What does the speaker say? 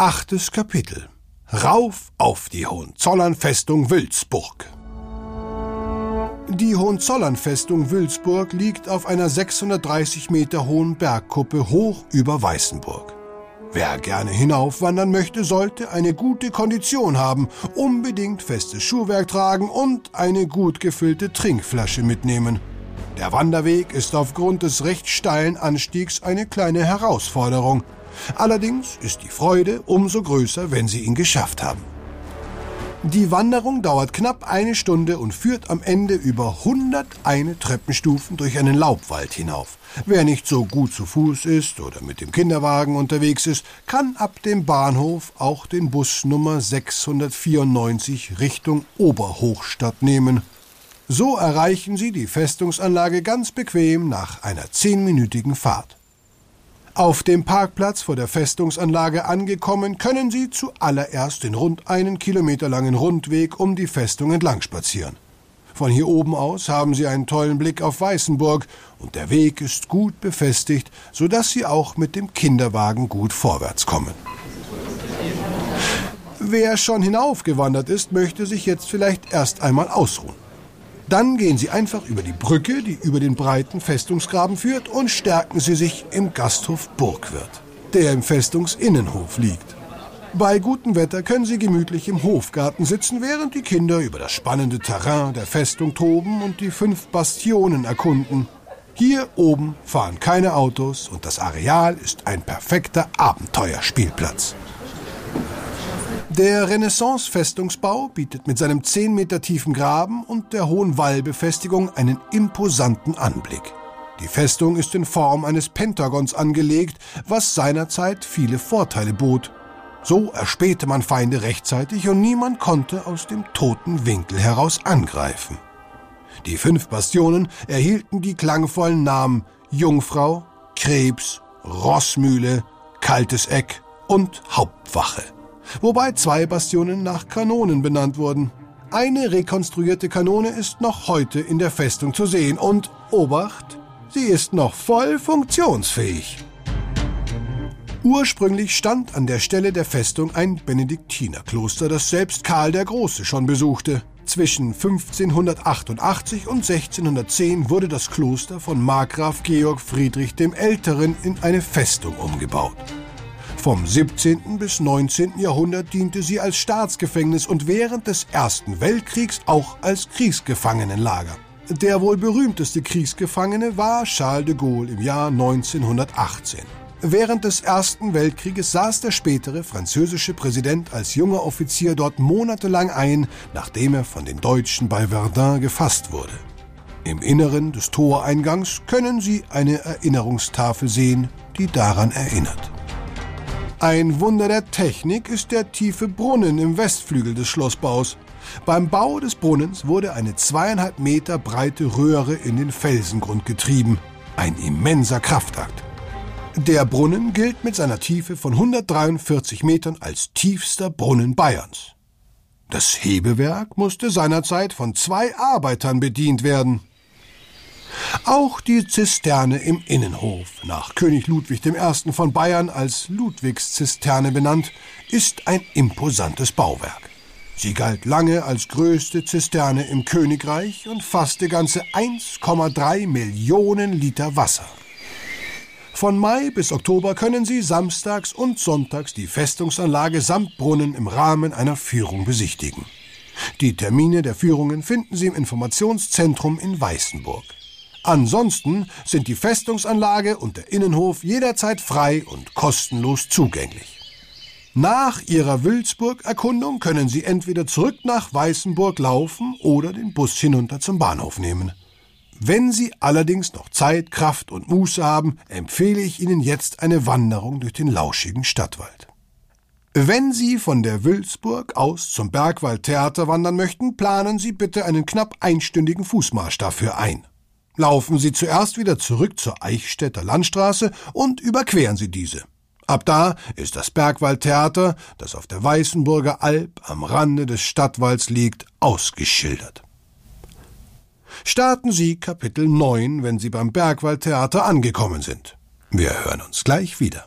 Achtes Kapitel. Rauf auf die Hohenzollernfestung Wülzburg. Die Hohenzollernfestung Wülzburg liegt auf einer 630 Meter hohen Bergkuppe hoch über Weißenburg. Wer gerne hinaufwandern möchte, sollte eine gute Kondition haben, unbedingt festes Schuhwerk tragen und eine gut gefüllte Trinkflasche mitnehmen. Der Wanderweg ist aufgrund des recht steilen Anstiegs eine kleine Herausforderung. Allerdings ist die Freude umso größer, wenn Sie ihn geschafft haben. Die Wanderung dauert knapp eine Stunde und führt am Ende über 101 Treppenstufen durch einen Laubwald hinauf. Wer nicht so gut zu Fuß ist oder mit dem Kinderwagen unterwegs ist, kann ab dem Bahnhof auch den Bus Nummer 694 Richtung Oberhochstadt nehmen. So erreichen Sie die Festungsanlage ganz bequem nach einer zehnminütigen Fahrt. Auf dem Parkplatz vor der Festungsanlage angekommen, können Sie zuallererst den rund einen Kilometer langen Rundweg um die Festung entlang spazieren. Von hier oben aus haben Sie einen tollen Blick auf Weißenburg und der Weg ist gut befestigt, sodass Sie auch mit dem Kinderwagen gut vorwärts kommen. Wer schon hinaufgewandert ist, möchte sich jetzt vielleicht erst einmal ausruhen. Dann gehen Sie einfach über die Brücke, die über den breiten Festungsgraben führt, und stärken Sie sich im Gasthof Burgwirt, der im Festungsinnenhof liegt. Bei gutem Wetter können Sie gemütlich im Hofgarten sitzen, während die Kinder über das spannende Terrain der Festung toben und die fünf Bastionen erkunden. Hier oben fahren keine Autos und das Areal ist ein perfekter Abenteuerspielplatz. Der Renaissance-Festungsbau bietet mit seinem 10 Meter tiefen Graben und der hohen Wallbefestigung einen imposanten Anblick. Die Festung ist in Form eines Pentagons angelegt, was seinerzeit viele Vorteile bot. So erspähte man Feinde rechtzeitig und niemand konnte aus dem toten Winkel heraus angreifen. Die fünf Bastionen erhielten die klangvollen Namen Jungfrau, Krebs, Rossmühle, Kaltes Eck und Hauptwache wobei zwei Bastionen nach Kanonen benannt wurden. Eine rekonstruierte Kanone ist noch heute in der Festung zu sehen und, Obacht, sie ist noch voll funktionsfähig. Ursprünglich stand an der Stelle der Festung ein Benediktinerkloster, das selbst Karl der Große schon besuchte. Zwischen 1588 und 1610 wurde das Kloster von Markgraf Georg Friedrich dem Älteren in eine Festung umgebaut. Vom 17. bis 19. Jahrhundert diente sie als Staatsgefängnis und während des Ersten Weltkriegs auch als Kriegsgefangenenlager. Der wohl berühmteste Kriegsgefangene war Charles de Gaulle im Jahr 1918. Während des Ersten Weltkrieges saß der spätere französische Präsident als junger Offizier dort monatelang ein, nachdem er von den Deutschen bei Verdun gefasst wurde. Im Inneren des Toreingangs können Sie eine Erinnerungstafel sehen, die daran erinnert. Ein Wunder der Technik ist der tiefe Brunnen im Westflügel des Schlossbaus. Beim Bau des Brunnens wurde eine zweieinhalb Meter breite Röhre in den Felsengrund getrieben. Ein immenser Kraftakt. Der Brunnen gilt mit seiner Tiefe von 143 Metern als tiefster Brunnen Bayerns. Das Hebewerk musste seinerzeit von zwei Arbeitern bedient werden. Auch die Zisterne im Innenhof, nach König Ludwig I. von Bayern als Ludwigszisterne benannt, ist ein imposantes Bauwerk. Sie galt lange als größte Zisterne im Königreich und fasste ganze 1,3 Millionen Liter Wasser. Von Mai bis Oktober können Sie samstags und sonntags die Festungsanlage samt Brunnen im Rahmen einer Führung besichtigen. Die Termine der Führungen finden Sie im Informationszentrum in Weißenburg. Ansonsten sind die Festungsanlage und der Innenhof jederzeit frei und kostenlos zugänglich. Nach Ihrer Wülzburg-Erkundung können Sie entweder zurück nach Weißenburg laufen oder den Bus hinunter zum Bahnhof nehmen. Wenn Sie allerdings noch Zeit, Kraft und Muße haben, empfehle ich Ihnen jetzt eine Wanderung durch den lauschigen Stadtwald. Wenn Sie von der Wülzburg aus zum Bergwaldtheater wandern möchten, planen Sie bitte einen knapp einstündigen Fußmarsch dafür ein. Laufen Sie zuerst wieder zurück zur Eichstätter Landstraße und überqueren Sie diese. Ab da ist das Bergwaldtheater, das auf der Weißenburger Alp am Rande des Stadtwalds liegt, ausgeschildert. Starten Sie Kapitel 9, wenn Sie beim Bergwaldtheater angekommen sind. Wir hören uns gleich wieder.